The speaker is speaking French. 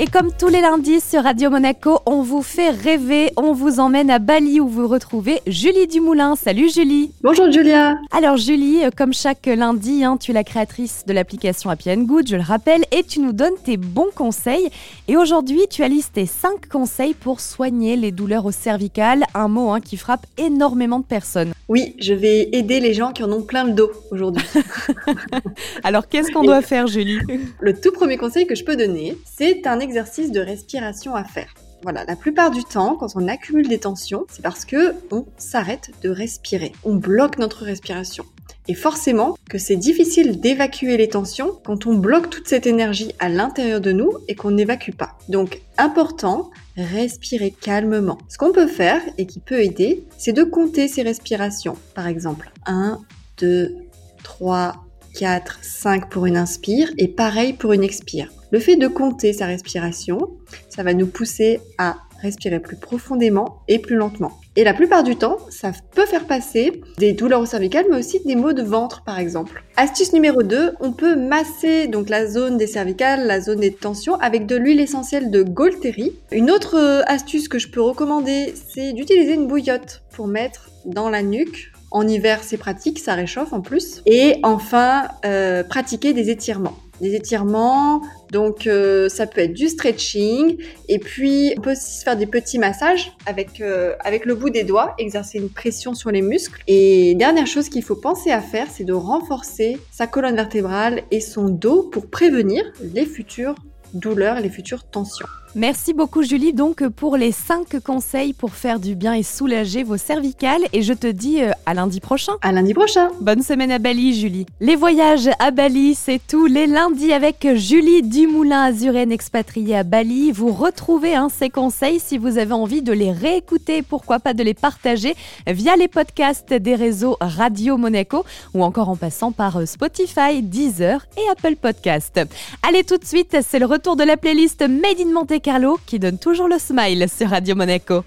Et comme tous les lundis sur Radio Monaco, on vous fait rêver, on vous emmène à Bali où vous retrouvez Julie Dumoulin. Salut Julie Bonjour Julia Alors Julie, euh, comme chaque lundi, hein, tu es la créatrice de l'application Happy and Good, je le rappelle, et tu nous donnes tes bons conseils. Et aujourd'hui, tu as listé 5 conseils pour soigner les douleurs au cervical, un mot hein, qui frappe énormément de personnes. Oui, je vais aider les gens qui en ont plein le dos aujourd'hui. Alors qu'est-ce qu'on doit faire Julie? Le tout premier conseil que je peux donner, c'est un exercice de respiration à faire. Voilà, la plupart du temps, quand on accumule des tensions, c'est parce que on s'arrête de respirer. On bloque notre respiration. Et forcément que c'est difficile d'évacuer les tensions quand on bloque toute cette énergie à l'intérieur de nous et qu'on n'évacue pas. Donc, important, respirer calmement. Ce qu'on peut faire et qui peut aider, c'est de compter ses respirations. Par exemple, 1, 2, 3, 4, 5 pour une inspire et pareil pour une expire. Le fait de compter sa respiration, ça va nous pousser à respirer plus profondément et plus lentement. Et la plupart du temps, ça peut faire passer des douleurs au cervical, mais aussi des maux de ventre, par exemple. Astuce numéro 2, on peut masser donc la zone des cervicales, la zone des tensions, avec de l'huile essentielle de Golteri. Une autre euh, astuce que je peux recommander, c'est d'utiliser une bouillotte pour mettre dans la nuque en hiver, c'est pratique, ça réchauffe en plus. Et enfin, euh, pratiquer des étirements. Des étirements, donc euh, ça peut être du stretching. Et puis, on peut aussi faire des petits massages avec, euh, avec le bout des doigts, exercer une pression sur les muscles. Et dernière chose qu'il faut penser à faire, c'est de renforcer sa colonne vertébrale et son dos pour prévenir les futures douleurs, les futures tensions. Merci beaucoup Julie donc pour les 5 conseils pour faire du bien et soulager vos cervicales et je te dis euh, à lundi prochain. À lundi prochain. Bonne semaine à Bali Julie. Les voyages à Bali, c'est tous les lundis avec Julie Dumoulin Azuren expatriée à Bali. Vous retrouvez hein, ces conseils si vous avez envie de les réécouter, pourquoi pas de les partager via les podcasts des réseaux Radio Monaco ou encore en passant par euh, Spotify, Deezer et Apple Podcast. Allez tout de suite, c'est le retour de la playlist Made in Monte Carlo qui donne toujours le smile sur Radio Monaco.